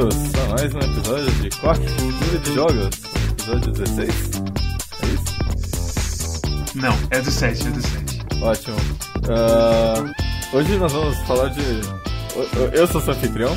bem-vindos a mais um episódio de Quack Cultura de Jogos, episódio 16. É isso? Não, é do 7, é do 7. Ótimo. Uh, hoje nós vamos falar de. Eu sou seu anfitrião,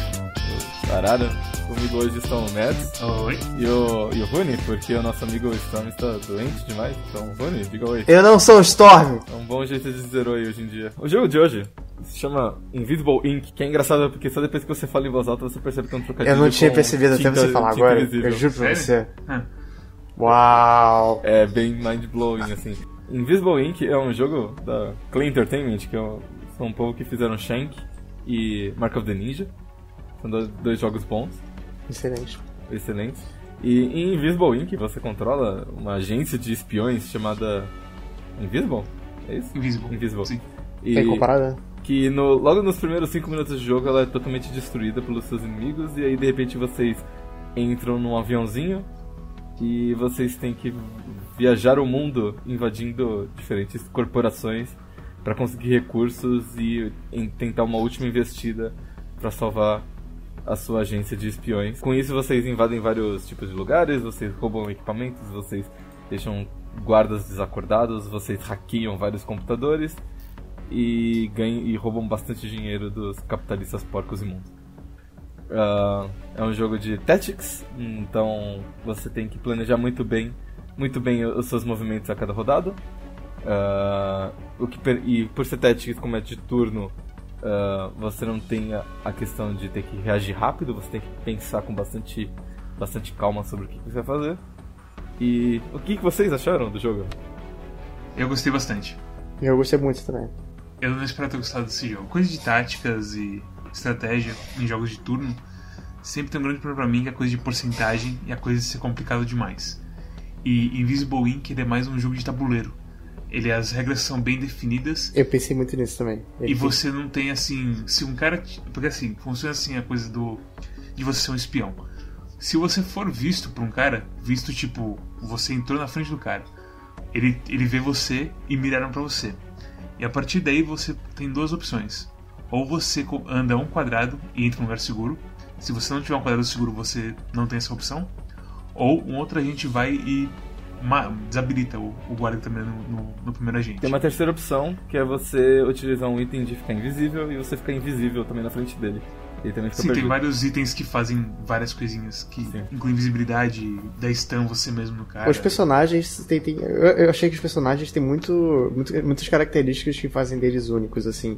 o Arara. Comigo hoje estão o Neds Oi. e o, e o Rune, porque o nosso amigo Storm está doente demais. Então, Rune, diga oi. Eu não sou o Storm. É um bom jeito de dizer oi hoje em dia. O jogo de hoje se chama Invisible Ink, que é engraçado porque só depois que você fala em voz alta você percebe que é um trocadilho Eu não tinha com percebido até você falar agora. invisível. Eu juro pra Sério? você. Ah, Uau. É bem mind-blowing, assim. Invisible Ink é um jogo da Clay Entertainment, que é um, são um povo que fizeram Shank e Mark of the Ninja. São dois, dois jogos bons, Excelente. excelentes. E em Invisible Ink você controla uma agência de espiões chamada Invisible? É isso? Invisible. Invisible. Sim. E Tem comparada? Que no- logo nos primeiros 5 minutos de jogo ela é totalmente destruída pelos seus inimigos e aí de repente vocês entram num aviãozinho e vocês têm que viajar o mundo invadindo diferentes corporações para conseguir recursos e tentar uma última investida para salvar a sua agência de espiões. Com isso vocês invadem vários tipos de lugares, vocês roubam equipamentos, vocês deixam guardas desacordados, vocês hackeiam vários computadores e ganham e roubam bastante dinheiro dos capitalistas porcos imundos. Ah, é um jogo de tactics, então você tem que planejar muito bem, muito bem os seus movimentos a cada rodada. Ah, o que per- e por ser tactics, como é de turno, ah, você não tem a, a questão de ter que reagir rápido, você tem que pensar com bastante, bastante calma sobre o que, que você vai fazer. E o que, que vocês acharam do jogo? Eu gostei bastante. Eu gostei muito também. Eu não esperava ter gostado desse jogo. Coisa de táticas e estratégia em jogos de turno sempre tem um grande problema pra mim que é a coisa de porcentagem e a coisa de ser complicado demais. E Invisible Ink ele é mais um jogo de tabuleiro. Ele as regras são bem definidas Eu pensei muito nisso também. e você não tem assim, se um cara, porque assim, funciona assim a coisa do de você ser um espião. Se você for visto por um cara, visto tipo, você entrou na frente do cara, ele, ele vê você e miraram pra você. E a partir daí você tem duas opções. Ou você anda um quadrado e entra num lugar seguro. Se você não tiver um quadrado seguro, você não tem essa opção. Ou um outro agente vai e desabilita o, o guarda também no, no, no primeiro agente. Tem uma terceira opção, que é você utilizar um item de ficar invisível e você ficar invisível também na frente dele. Ele também fica Sim, tem perdido. vários itens que fazem várias coisinhas, que Sim. incluem visibilidade, dá stun você mesmo no cara. Os personagens tem, tem- eu, eu achei que os personagens têm muito, muito- muitas características que fazem deles únicos, assim.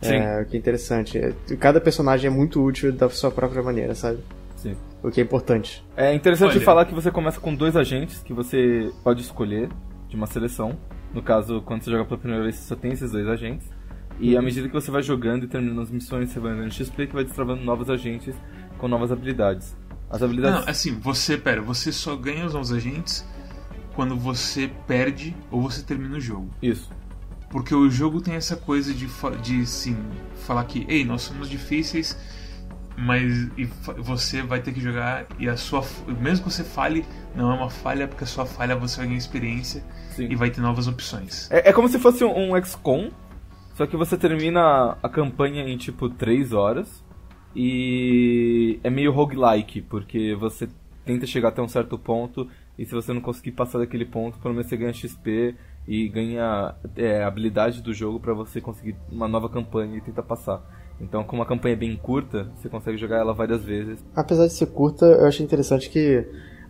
Sim. É, o que é interessante. É, Cada personagem é muito útil da sua própria maneira, sabe? Sim. O que é importante. É interessante Olha. falar que você começa com dois agentes que você pode escolher de uma seleção. No caso, quando você joga pela primeira vez, você só tem esses dois agentes. E à medida que você vai jogando e terminando as missões, você vai ganhando XP que vai destravando novos agentes com novas habilidades. As habilidades. Não, assim, você, pera, você só ganha os novos agentes quando você perde ou você termina o jogo. Isso. Porque o jogo tem essa coisa de, de sim, falar que, ei, nós somos difíceis, mas e você vai ter que jogar e a sua. Mesmo que você fale, não é uma falha, porque a sua falha você vai ganhar experiência Sim. e vai ter novas opções. É, é como se fosse um, um XCOM, só que você termina a campanha em tipo 3 horas. E é meio roguelike, porque você tenta chegar até um certo ponto e se você não conseguir passar daquele ponto, pelo menos você ganha XP e ganha é, habilidade do jogo pra você conseguir uma nova campanha e tentar passar. Então, como a campanha é bem curta, você consegue jogar ela várias vezes. Apesar de ser curta, eu achei interessante que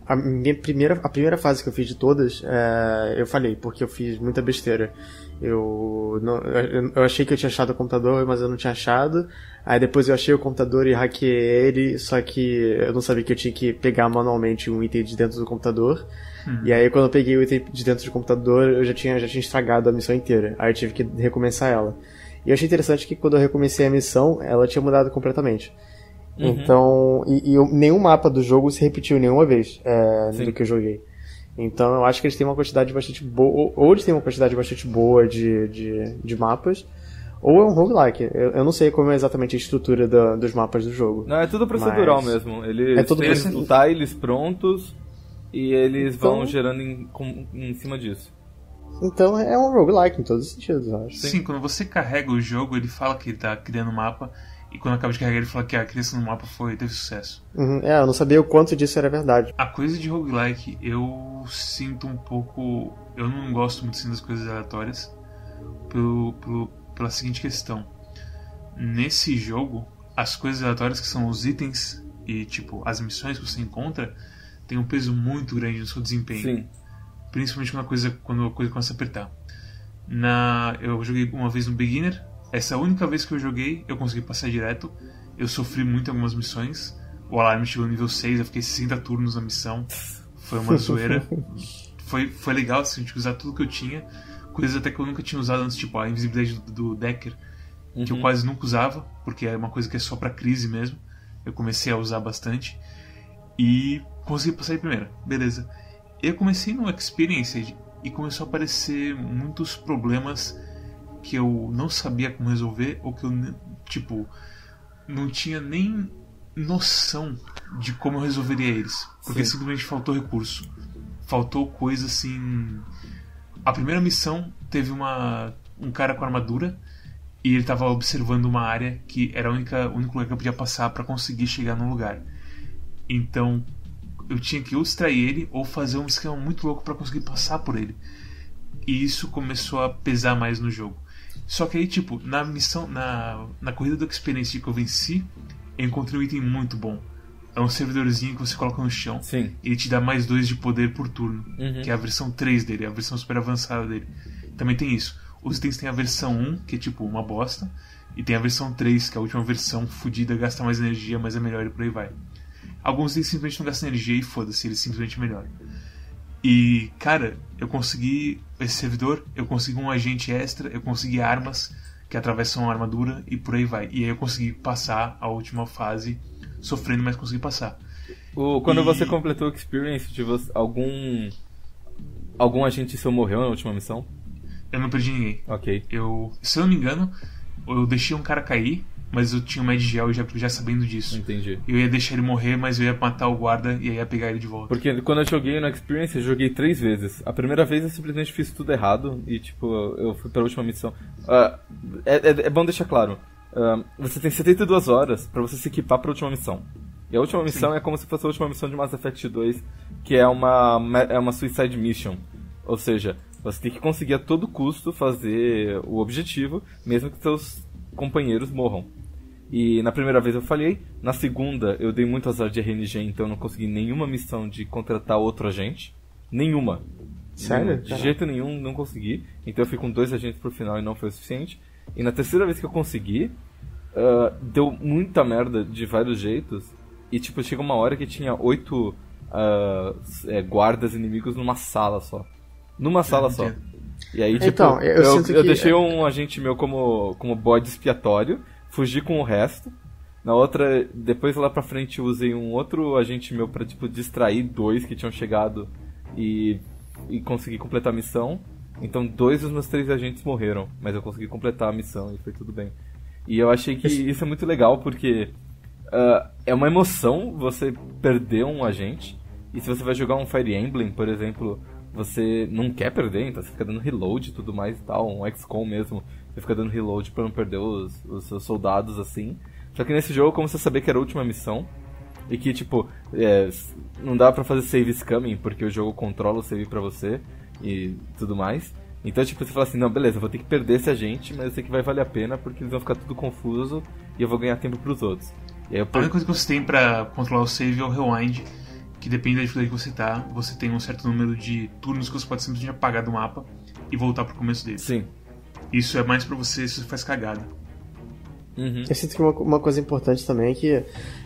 a minha primeira, a primeira fase que eu fiz de todas, é, eu falei, porque eu fiz muita besteira. Eu, não, eu, eu achei que eu tinha achado o computador, mas eu não tinha achado. Aí depois eu achei o computador e hackeei ele, só que eu não sabia que eu tinha que pegar manualmente um item de dentro do computador. E aí quando eu peguei o item de dentro do computador, eu já tinha, já tinha estragado a missão inteira. Aí eu tive que recomeçar ela. E eu achei interessante que quando eu recomecei a missão, ela tinha mudado completamente. Então, e, e eu- nenhum mapa do jogo se repetiu nenhuma vez é, do que eu joguei. Então eu acho que eles têm uma quantidade bastante boa, ou eles têm uma quantidade bastante boa de, de, de mapas, ou é um roguelike. Eu, eu não sei como é exatamente a estrutura da- dos mapas do jogo. Não, é tudo procedural Mas- mesmo. Eles É tudo têm procedural. tiles prontos e eles vão Então- gerando em, com- em cima disso. Então é um roguelike em todos os sentidos, eu acho. Sim. quando você carrega o jogo, ele fala que ele tá criando um mapa E quando acaba de carregar, ele fala que a criança no mapa foi, teve sucesso. Uhum. É, eu não sabia o quanto disso era verdade. A coisa de roguelike, eu sinto um pouco. Eu não gosto muito assim, das coisas aleatórias. Pelo, pelo, pela seguinte questão: Nesse jogo, as coisas aleatórias que são os itens e tipo as missões que você encontra tem um peso muito grande no seu desempenho. Sim. Principalmente quando a coisa, quando a coisa começa a apertar. Na, eu joguei uma vez no Beginner. Essa única vez que eu joguei, eu consegui passar direto. Eu sofri muito em algumas missões. O alarme chegou no nível 6, eu fiquei 60 turnos na missão. Foi uma zoeira. foi, foi legal assim, tipo, usar tudo que eu tinha. Coisas até que eu nunca tinha usado antes, tipo a invisibilidade do, do Decker, uhum. que eu quase nunca usava, porque é uma coisa que é só pra crise mesmo. Eu comecei a usar bastante. E consegui passar de primeira, beleza. Eu comecei no Experience e começou a aparecer muitos problemas que eu não sabia como resolver ou que eu, tipo, não tinha nem noção de como eu resolveria eles. Porque Sim. simplesmente faltou recurso. Faltou coisa assim. A primeira missão teve uma um cara com armadura e ele estava observando uma área que era a única, o único lugar que eu podia passar para conseguir chegar no lugar. Então eu tinha que ou distrair ele ou fazer um esquema muito louco para conseguir passar por ele. E isso começou a pesar mais no jogo. Só que aí, tipo, na missão, na, na corrida do Experience que eu venci, eu encontrei um item muito bom. É um servidorzinho que você coloca no chão. Sim. E ele te dá mais dois de poder por turno. Uhum. Que é a versão 3 dele, a versão super avançada dele. Também tem isso. Os itens têm a versão 1, que é tipo uma bosta. E tem a versão 3, que é a última versão fodida, gasta mais energia, mas é melhor e por aí vai. Alguns itens simplesmente não gastam energia e foda-se, eles simplesmente melhoram. E, cara, eu consegui esse servidor, eu consegui um agente extra, eu consegui armas que atravessam a armadura e por aí vai. E aí eu consegui passar a última fase sofrendo, mas consegui passar. O, quando e... você completou o experience, de você, algum algum agente seu morreu na última missão? Eu não perdi ninguém. Ok. Eu, se eu não me engano, eu deixei um cara cair mas eu tinha o Mad Gel já, já sabendo disso. Entendi. Eu ia deixar ele morrer, mas eu ia matar o guarda e aí ia pegar ele de volta. Porque quando eu joguei no Experience, eu joguei três vezes. A primeira vez eu simplesmente fiz tudo errado e, tipo, eu fui pra última missão. Uh, é, é, é, bom deixar claro: uh, você tem 72 horas para você se equipar pra última missão. E a última missão Sim. é como se fosse a última missão de Mass Effect 2, que é uma, é uma Suicide Mission. Ou seja, você tem que conseguir a todo custo fazer o objetivo, mesmo que seus companheiros morram. E na primeira vez eu falhei, na segunda eu dei muito azar de RNG, então eu não consegui nenhuma missão de contratar outro agente. Nenhuma. Sério? De jeito nenhum, não consegui. Então eu fui com dois agentes pro final e não foi o suficiente. E na terceira vez que eu consegui, uh, deu muita merda de vários jeitos. E tipo, chega uma hora que tinha oito uh, é, guardas inimigos numa sala só. Numa sala só. E aí, tipo, então, eu, eu, eu que... deixei um agente meu como, como bode expiatório fugi com o resto. Na outra, depois lá pra frente, usei um outro agente meu pra, tipo, distrair dois que tinham chegado e, e conseguir completar a missão. Então, dois dos meus três agentes morreram, mas eu consegui completar a missão e foi tudo bem. E eu achei que isso é muito legal porque uh, é uma emoção você perder um agente. E se você vai jogar um Fire Emblem, por exemplo, você não quer perder, então você fica dando reload e tudo mais e tal, um XCOM mesmo. Você fica dando reload pra não perder os, os seus soldados assim. Só que nesse jogo, como você sabia que era a última missão, e que, tipo, é, não dá pra fazer save scamming, porque o jogo controla o save pra você e tudo mais. Então, tipo, você fala assim, não, beleza, vou ter que perder esse agente, mas eu sei que vai valer a pena, porque eles vão ficar tudo confuso e eu vou ganhar tempo pros outros. E aí, A única coisa que você tem pra controlar o save é o rewind, que depende da dificuldade que você tá, você tem um certo número de turnos que você pode simplesmente apagar do mapa e voltar pro começo dele. Sim. Isso é mais para você se faz cagada. Uhum. Eu sinto que uma, uma, coisa importante também é que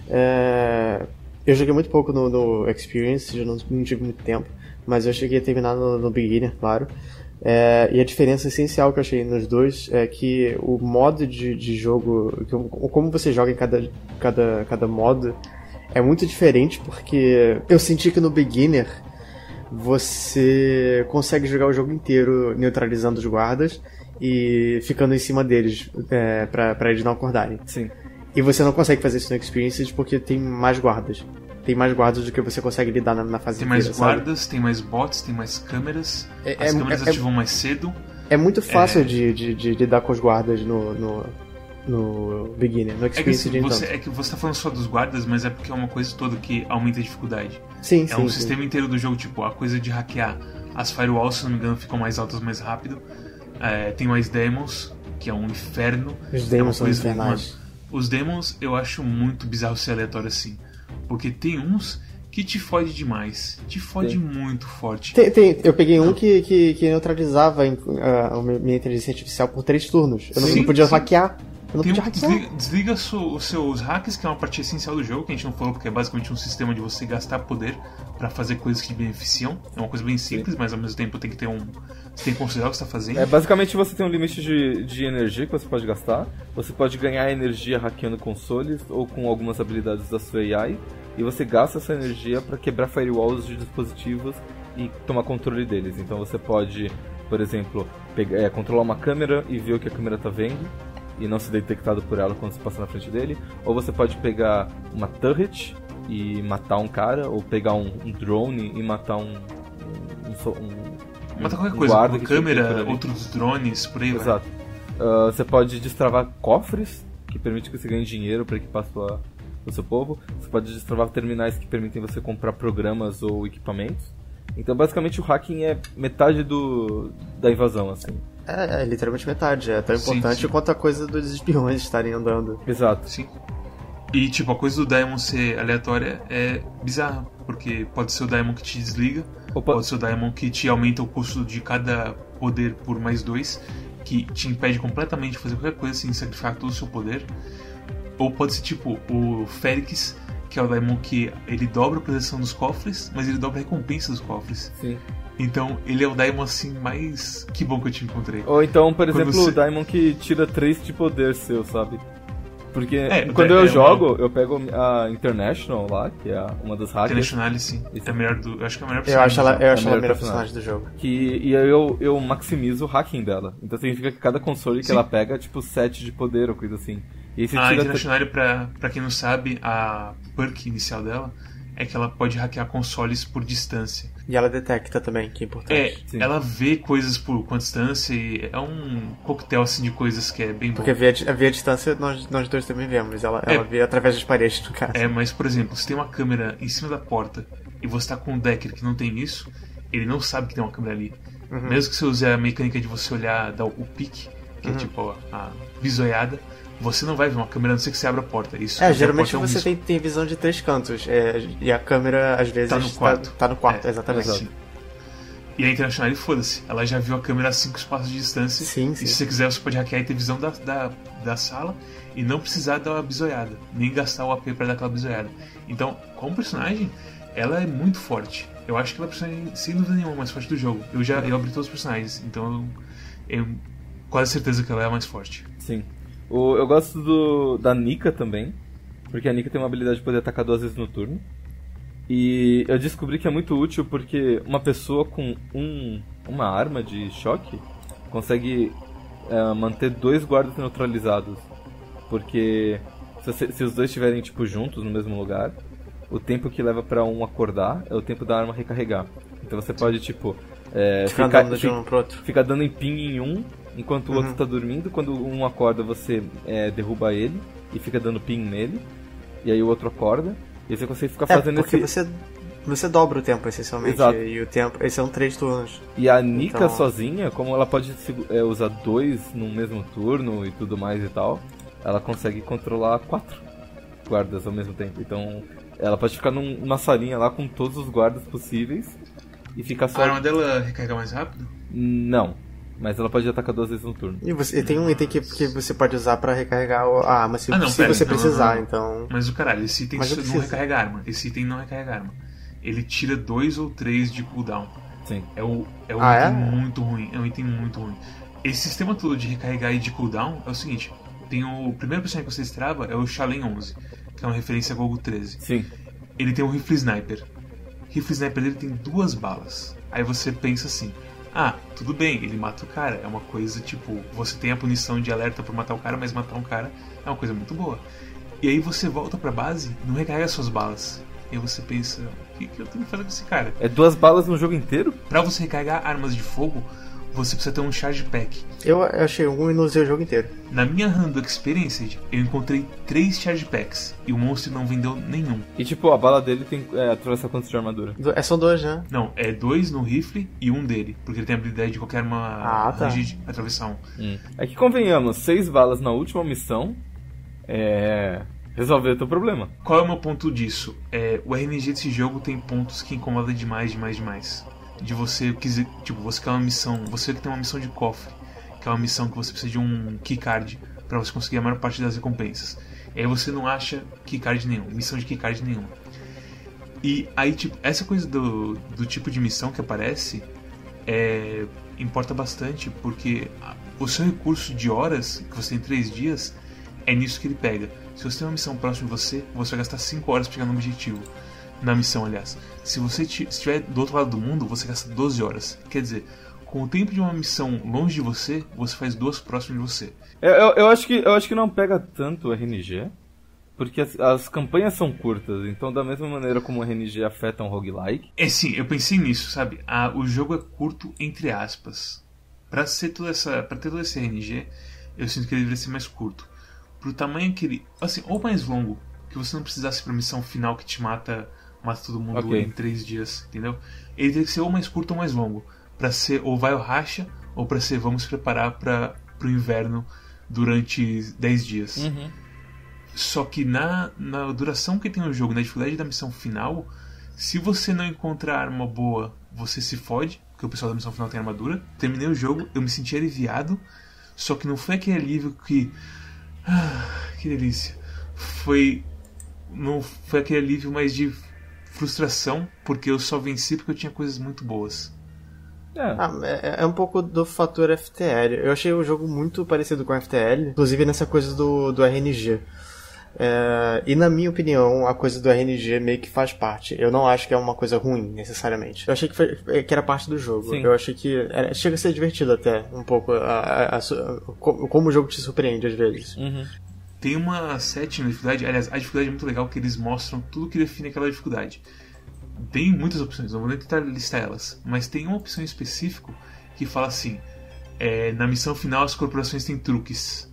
é, eu joguei muito pouco no, no Experience, já não, não tive muito tempo, mas eu cheguei a terminar no, no Beginner, claro. É, e a diferença essencial que eu achei nos dois é que o modo de, de jogo, como você joga em cada, cada, cada modo, é muito diferente porque eu senti que no Beginner você consegue jogar o jogo inteiro neutralizando os guardas e ficando em cima deles é, para eles não acordarem. Sim. E você não consegue fazer isso no Experiences porque tem mais guardas. Tem mais guardas do que você consegue lidar na, na fase Tem inteira, mais guardas, sabe? tem mais bots, tem mais câmeras. É, as é, câmeras é, ativam mais cedo. É muito fácil é. de, de, de, lidar com os guardas no, no, no Beginner. No É que, Experience assim, você, é que você tá falando só dos guardas, mas é porque é uma coisa toda que aumenta a dificuldade. Sim, É sim. um sim. sistema inteiro do jogo, tipo, a coisa de hackear as firewalls, se não me engano, ficam mais altas mais rápido. É, tem mais demons, que é um inferno. Os É uma demos são infernais. os demons eu acho muito bizarro ser aleatório assim. Porque tem uns que te fode demais. Te fode Sim. muito forte. Tem, tem- eu peguei um que, que, que neutralizava ah, a minha inteligência artificial por três turnos. Eu não, Sim, não podia sim. hackear. Eu Tem desliga, desliga so- os seus hacks, que é uma parte essencial do jogo, que a gente não falou, porque é basicamente um sistema de você gastar poder pra fazer coisas que te beneficiam. É uma coisa bem simples, mas ao mesmo tempo tem que ter um. Você tem que considerar o que você tá fazendo. É, basicamente você tem um limite de, de energia que você pode gastar. Você pode ganhar energia hackeando consoles ou com algumas habilidades da sua AI. E você gasta essa energia para quebrar firewalls de dispositivos e tomar controle deles. Então você pode, por exemplo, pegar, é, controlar uma câmera e ver o que a câmera está vendo e não ser detectado por ela quando você passa na frente dele. Ou você pode pegar uma turret e matar um cara, ou pegar um, um drone e matar um. um, um so- um- Mata qualquer coisa, uma câmera, outros drones, por aí. Exato. Ah, você pode destravar cofres, que permite que você ganhe dinheiro para equipar sua, o seu povo. Você pode destravar terminais que permitem você comprar programas ou equipamentos. Então, basicamente, o hacking é metade do, da invasão, assim. É, é literalmente metade. É tão Sim, importante sim. quanto a coisa dos espiões estarem andando. Exato. Sim. E tipo, a coisa do Daemon ser aleatória é bizarra, porque pode ser o Daemon que te desliga, Opa. pode ser o Daemon que te aumenta o custo de cada poder por mais dois, que te impede completamente de fazer qualquer coisa sem sacrificar todo o seu poder. Ou pode ser tipo o Félix, que é o Daemon que ele dobra a proteção dos cofres, mas ele dobra a recompensa dos cofres. Sim. Então ele é o Daemon assim mais. Que bom que eu te encontrei. Ou então, por Quando exemplo, você- o Daimon que tira 3 de poder seu, sabe? Porque É, quando é, eu é jogo, eu pego a International lá, que é uma das hackers. Internacional, sim. É a melhor do. Eu acho que é a melhor Eu acho ela, personagem eu jogo. acho ela a melhor melhor personagem. personagem do jogo. Que, e aí eu, eu maximizo o hacking dela. Então significa que cada console que Sim. ela pega é tipo 7 de poder ou coisa assim. E aí você A tira. Internacional, pra, pra quem não sabe, a perk inicial dela é que ela pode hackear consoles por distância. E ela detecta também, que é É, importante. Sim. ela vê coisas por com a distância e é um coquetel assim de coisas que é bem bom. Porque a, ver a distância nós, nós dois também vemos. Ela, É. ela vê através das paredes, no caso. É, mas por exemplo, se tem uma câmera em cima da porta e você tá com um decker que não tem isso, ele não sabe que tem uma câmera ali. Uhum. Mesmo que você use a mecânica de você olhar, dar o pique, que Uhum. é tipo a, a bisoiada, você não vai ver uma câmera a não ser que você abra a porta. Isso É, geralmente porta é um você risco. tem, tem visão de três cantos. é, e a câmera, às vezes, Tá no quarto. Tá, no quarto, É, exatamente. E a Internacional, foda-se, ela já viu a câmera a 5 passos de distância. Sim, E sim. se você quiser, você pode hackear e ter visão da, da, da sala e não precisar dar uma bisoiada, nem gastar o AP pra dar aquela bisoiada. Então, como personagem, ela é muito forte. Eu acho que ela é a personagem, sem dúvida nenhuma, mais forte do jogo. Eu já eu abri todos os personagens, então eu, eu quase certeza que ela é a mais forte. Sim. O, eu gosto do, da Nika também. Porque a Nika tem uma habilidade de poder atacar duas vezes no turno. E eu descobri que é muito útil porque uma pessoa com um, uma arma de choque consegue é, manter dois guardas neutralizados. Porque se, você- se os dois estiverem tipo, juntos no mesmo lugar, o tempo que leva pra um acordar é o tempo da arma recarregar. Então você pode, tipo, é, Ficar ficar, andando de um pro outro. fica dando em ping em um, enquanto o outro tá dormindo. Quando um acorda, você é, derruba ele e fica dando ping nele. E aí o outro acorda. E você consegue ficar É, fazendo porque esse. você, você dobra o tempo, essencialmente. Exato. E o tempo. Esses são três turnos. E a Nika Então- sozinha, como ela pode é, usar dois no mesmo turno e tudo mais e tal, ela consegue controlar quatro guardas ao mesmo tempo. Então ela pode ficar num- numa salinha lá com todos os guardas possíveis e ficar só. A arma dela recarrega mais rápido? Não. Mas ela pode atacar duas vezes no turno. E, você, e tem um item que, que você pode usar pra recarregar a arma se, Ah, não, se pera, você não, precisar, não, não. então. Mas o caralho, esse item não recarrega arma. Esse item não recarrega arma. Ele tira dois ou três de cooldown. Sim. É, o, é um Ah, item é? muito ruim. É um item muito ruim. Esse sistema todo de recarregar e de cooldown é o seguinte: tem o primeiro personagem que você destrava é o Shalen 11, que é uma referência a Gogo 13. Sim. Ele tem um rifle sniper. O rifle sniper dele tem duas balas. Aí você pensa assim: ah, tudo bem, ele mata o cara. É uma coisa tipo: você tem a punição de alerta por matar o cara, mas matar um cara é uma coisa muito boa. E aí você volta pra base e não recarrega suas balas. E aí você pensa: o que, que eu tenho que fazer com esse cara? É duas balas no jogo inteiro? Pra você recarregar armas de fogo, você precisa ter um charge pack. Eu achei um e não usei o jogo inteiro. Na minha Rando Experience, eu encontrei três charge packs e o monstro não vendeu nenhum. E tipo, a bala dele tem é, atravessa quantos de armadura? Do- É, são dois, né? Não, é dois no rifle e um dele, porque ele tem a habilidade de qualquer arma Ah, tá. ranged atravessar um. É que convenhamos, seis balas na última missão é. resolver o teu problema. Qual é o meu ponto disso? É, o RNG desse jogo tem pontos que incomodam demais, demais, demais. De você quiser, tipo, você quer uma missão, você que tem uma missão de cofre, que é uma missão que você precisa de um keycard para você conseguir a maior parte das recompensas. E aí você não acha keycard nenhum, missão de keycard nenhuma. E aí, tipo, essa coisa do, do tipo de missão que aparece é, importa bastante, porque o seu recurso de horas, que você tem 3 dias, é nisso que ele pega. Se você tem uma missão próxima de você, você vai gastar 5 horas pra chegar no objetivo. Na missão, aliás. Se você estiver do outro lado do mundo, você gasta 12 horas. Quer dizer, com o tempo de uma missão longe de você, você faz duas próximas de você. Eu, eu, eu acho que, eu acho que não pega tanto o RNG, porque as, as campanhas são curtas, então da mesma maneira como o RNG afeta um roguelike. É sim, eu pensei nisso, sabe? Ah, o jogo é curto entre aspas. Pra ser toda essa, para ter todo esse RNG, eu sinto que ele deveria ser mais curto. Pro tamanho que ele, assim, ou mais longo, que você não precisasse pra missão final que te mata, mata todo mundo Ok. em três dias, entendeu? Ele teria que ser ou mais curto ou mais longo, Pra ser ou vai o racha ou pra ser vamos preparar para pro inverno durante 10 dias. Uhum. Só que na, na duração que tem o jogo, na dificuldade da missão final, se você não encontrar arma boa, você se fode, porque o pessoal da missão final tem armadura. Terminei o jogo, eu me senti aliviado, só que não foi aquele alívio que. Ah, que delícia. Foi. Não foi aquele alívio mais de frustração, porque eu só venci porque eu tinha coisas muito boas. É. Ah, é, é um pouco do fator FTL. Eu achei o jogo muito parecido com FTL, inclusive nessa coisa do, do RNG. É, e na minha opinião, a coisa do RNG meio que faz parte. Eu não acho que é uma coisa ruim, necessariamente. Eu achei que, foi- que era parte do jogo. Sim. Eu achei que era- chega a ser divertido até, um pouco, a, a- a como o jogo te surpreende às vezes. Uhum. Tem uma sétima dificuldade, aliás, a dificuldade é muito legal que eles mostram tudo que define aquela dificuldade. Tem muitas opções, não vou nem tentar listar elas, mas tem uma opção em específico que fala assim: é, na missão final as corporações têm truques.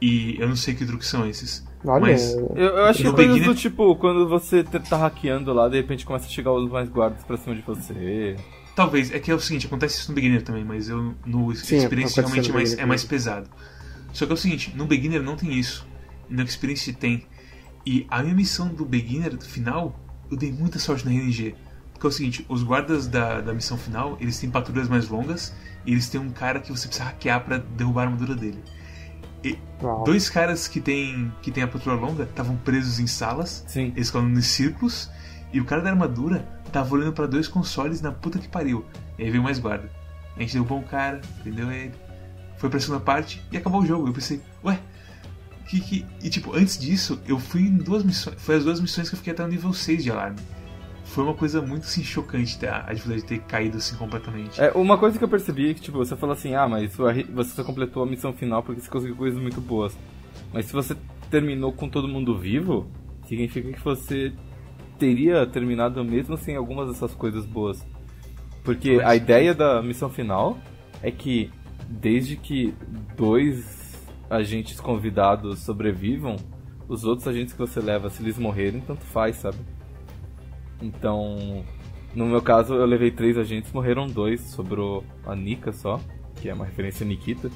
E eu não sei que truques são esses. Olha, Mas Eu, eu acho que No coisas beginner- do tipo, quando você tá hackeando lá, de repente começa a chegar os mais guardas pra cima de você. talvez, é que é o seguinte, acontece isso no beginner também, mas eu no Sim, experiência acontece realmente é mais, é mais também. pesado. Só que é o seguinte, no beginner não tem isso. E no experience tem. E a minha missão do beginner do final, eu dei muita sorte na RNG. Porque é o seguinte, os guardas da, da missão final, eles têm patrulhas mais longas e eles têm um cara que você precisa hackear pra derrubar a armadura dele. uau. Dois caras que tem, que tem a patrulha longa estavam presos em salas, Sim. eles ficavam em círculos, e o cara da armadura tava olhando pra dois consoles na puta que pariu. E aí veio mais guarda. A gente derrubou um cara, prendeu ele, foi pra segunda parte e acabou o jogo. Eu pensei, ué, que que. E tipo, antes disso, eu fui em duas missões. Foi as duas missões que eu fiquei até o nível 6 de alarme. Foi uma coisa muito assim, chocante tá? a dificuldade de ter caído assim completamente. É, uma coisa que eu percebi é que, tipo, você fala assim, ah, mas você só completou a missão final porque você conseguiu coisas muito boas. Mas se você terminou com todo mundo vivo, significa que você teria terminado mesmo sem algumas dessas coisas boas. Porque a ideia da missão final é que desde que dois agentes convidados sobrevivam, os outros agentes que você leva, se eles morrerem, tanto faz, sabe? Então, no meu caso, eu levei três agentes, morreram dois, sobrou a Nika só, que é uma referência a Nikita.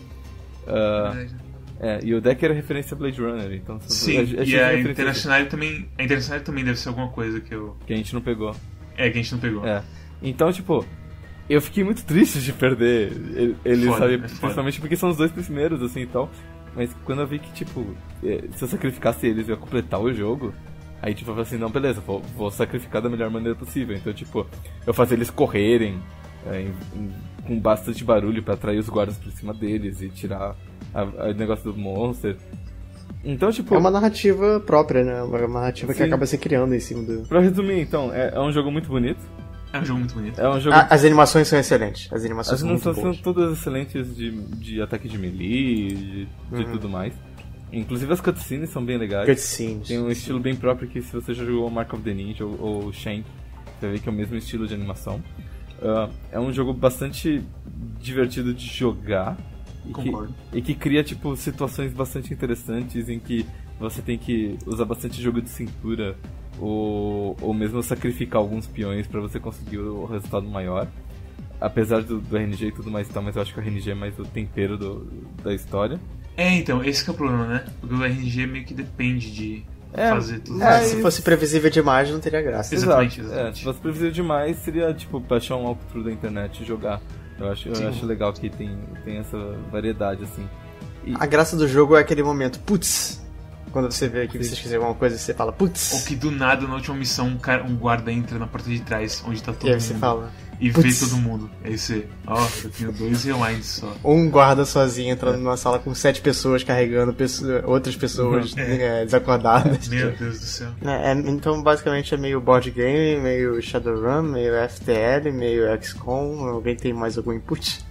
Verdade. é, e o deck era referência a Blade Runner, então Sim, é- é cheio e de a Internacional também. A Internacional também deve ser alguma coisa que eu. que a gente não pegou. É, que a gente não pegou. É. Então, tipo, eu fiquei muito triste de perder ele- eles, Foda, sabe? é. Principalmente porque são os dois primeiros, assim e tal. Mas quando eu vi que, tipo, eh, se eu sacrificasse eles, eu ia completar o jogo. Aí, tipo, eu falei assim: não, beleza, vou, vou sacrificar da melhor maneira possível. Então, tipo, eu fazia eles correrem eh, em- em- com bastante barulho pra atrair os guardas pra cima deles e tirar a- a- o negócio do monster. Então, tipo. É uma narrativa própria, né? Uma narrativa que acaba se criando em cima do. Pra resumir, então, é, é um jogo muito bonito. É um jogo muito bonito. É um jogo. Ah, as animações são excelentes. As animações As são muito animações são boas. todas excelentes de, de ataque de melee, de, de Uhum. tudo mais. Inclusive as cutscenes são bem legais. Cutscenes. Tem um estilo bem próprio que se você já jogou Mark of the Ninja ou, ou Shank, você vai ver que é o mesmo estilo de animação. Uh, é um jogo bastante divertido de jogar. E Concordo. Que, e que cria, tipo, situações bastante interessantes em que você tem que usar bastante jogo de cintura ou, ou mesmo sacrificar alguns peões para você conseguir o resultado maior. Apesar do, do, RNG e tudo mais e tal, mas eu acho que o RNG é mais o tempero do, da história. É, então, esse é o problema, né? Porque o RNG meio que depende de é, fazer tudo. É, se fosse previsível demais, não teria graça. Exatamente, Exato. exatamente. É, se fosse previsível demais, seria tipo baixar um walkthrough da internet e jogar. Eu acho, eu acho legal que tem, tem essa variedade, assim. E... A graça do jogo é aquele momento, putz, quando você vê que você esqueceu alguma coisa, você fala, putz. Ou que do nada, na última missão, um, cara, um guarda entra na porta de trás, onde tá todo e aí mundo. você fala, e vê todo mundo. Aí você, ó, oh, eu tenho dois rewinds só. Um guarda sozinho entrando é. numa sala com sete pessoas carregando pessoas, outras pessoas é. É, desacordadas. Meu Deus do céu. É, então, basicamente, é meio board game, meio Shadowrun, meio FTL, meio XCOM. Alguém tem mais algum input?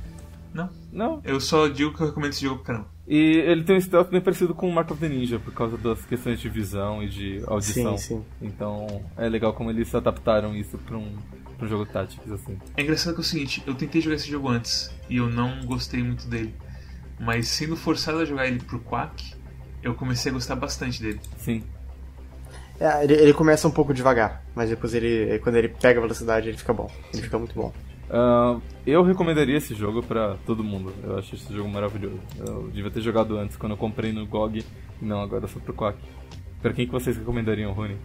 Não. Não. Eu só digo que eu recomendo esse jogo pro caramba. E ele tem um stealth bem parecido com o Mark of the Ninja, por causa das questões de visão e de audição. Sim, sim. Então é legal como eles adaptaram isso pra um, pra um jogo tático, assim. É engraçado que é o seguinte, eu tentei jogar esse jogo antes e eu não gostei muito dele. Mas sendo forçado a jogar ele pro Quack, eu comecei a gostar bastante dele. Sim. É, ele, ele começa um pouco devagar, mas depois ele, quando ele pega a velocidade, ele fica bom. Ele fica muito bom. Uh, eu recomendaria esse jogo para todo mundo. Eu acho esse jogo maravilhoso. Eu devia ter jogado antes, quando eu comprei no GOG, não agora só pro Quack. Pra quem que vocês recomendariam, Rony?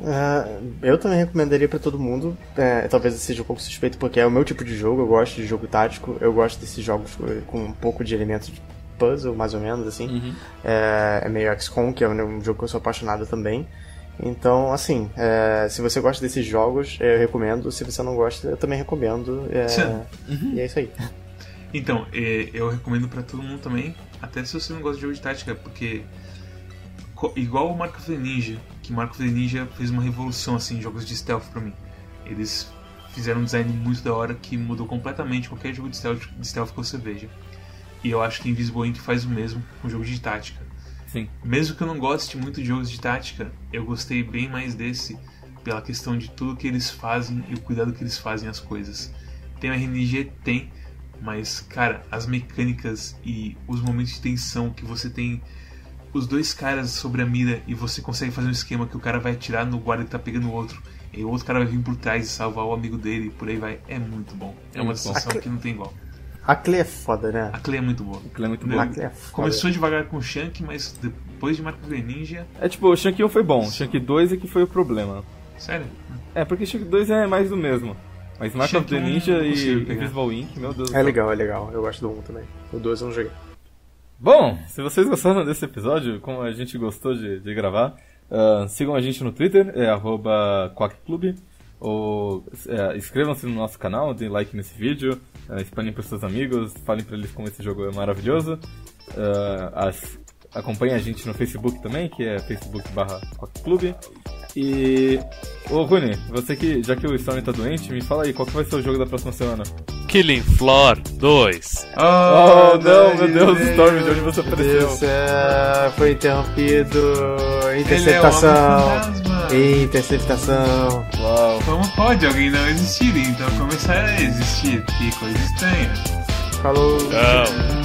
Uh, eu também recomendaria para todo mundo. É, talvez seja um pouco suspeito, porque é o meu tipo de jogo. Eu gosto de jogo tático. Eu gosto desses jogos com um pouco de elementos de puzzle, mais ou menos, assim. Uhum. É, é meio XCOM, que é um jogo que eu sou apaixonado também. Então, assim, é, se você gosta desses jogos, eu recomendo. Se você não gosta, eu também recomendo. É, uhum. E é isso aí. Então, é, eu recomendo para todo mundo também, até se você não gosta de jogo de tática, porque igual o Mark of the Ninja, que Mark of the Ninja fez uma revolução assim em jogos de stealth para mim. Eles fizeram um design muito da hora que mudou completamente qualquer jogo de stealth, de stealth que você veja. E eu acho que Invisible Ink faz o mesmo com jogo de tática. Sim. Mesmo que eu não goste muito de jogos de tática, eu gostei bem mais desse pela questão de tudo que eles fazem e o cuidado que eles fazem as coisas. Tem o RNG? Tem, mas cara, as mecânicas e os momentos de tensão que você tem os dois caras sobre a mira e você consegue fazer um esquema que o cara vai atirar no guarda que tá pegando o outro e o outro cara vai vir por trás e salvar o amigo dele e por aí vai. É muito bom. É, é uma sensação que não tem igual. A Clay é foda, né? A Clay é muito boa. A Clay é muito boa. É Começou devagar com o Shank, mas depois de Marco Ninja. É tipo, o Shank 1 foi bom, o Shank 2 é que foi o problema. Sério? É, porque Shank 2 é mais do mesmo. Mas Mark of the Ninja e Invisible Ink, meu Deus do céu. É legal, é legal. Eu gosto do 1 também. O 2 eu não joguei. Bom, se vocês gostaram desse episódio, como a gente gostou de, de gravar, uh, sigam a gente no Twitter, é arroba QuackClub, ou é, inscrevam-se no nosso canal, deem like nesse vídeo, uh, espalhem para seus amigos, falem para eles como esse jogo é maravilhoso. Uh, as, acompanhem a gente no Facebook também, que é facebook barra QuackClub. E. Ô Rune, você que, já que o Storm tá doente, me fala aí, qual que vai ser o jogo da próxima semana? Killing Floor 2. Oh, oh não, meu Deus, Deus, Storm, de onde você apareceu? Deus, foi interrompido. Interceptação. Interceptação. Uau. Como pode alguém não existir? Então começar a existir? Que coisa estranha. Falou. Não.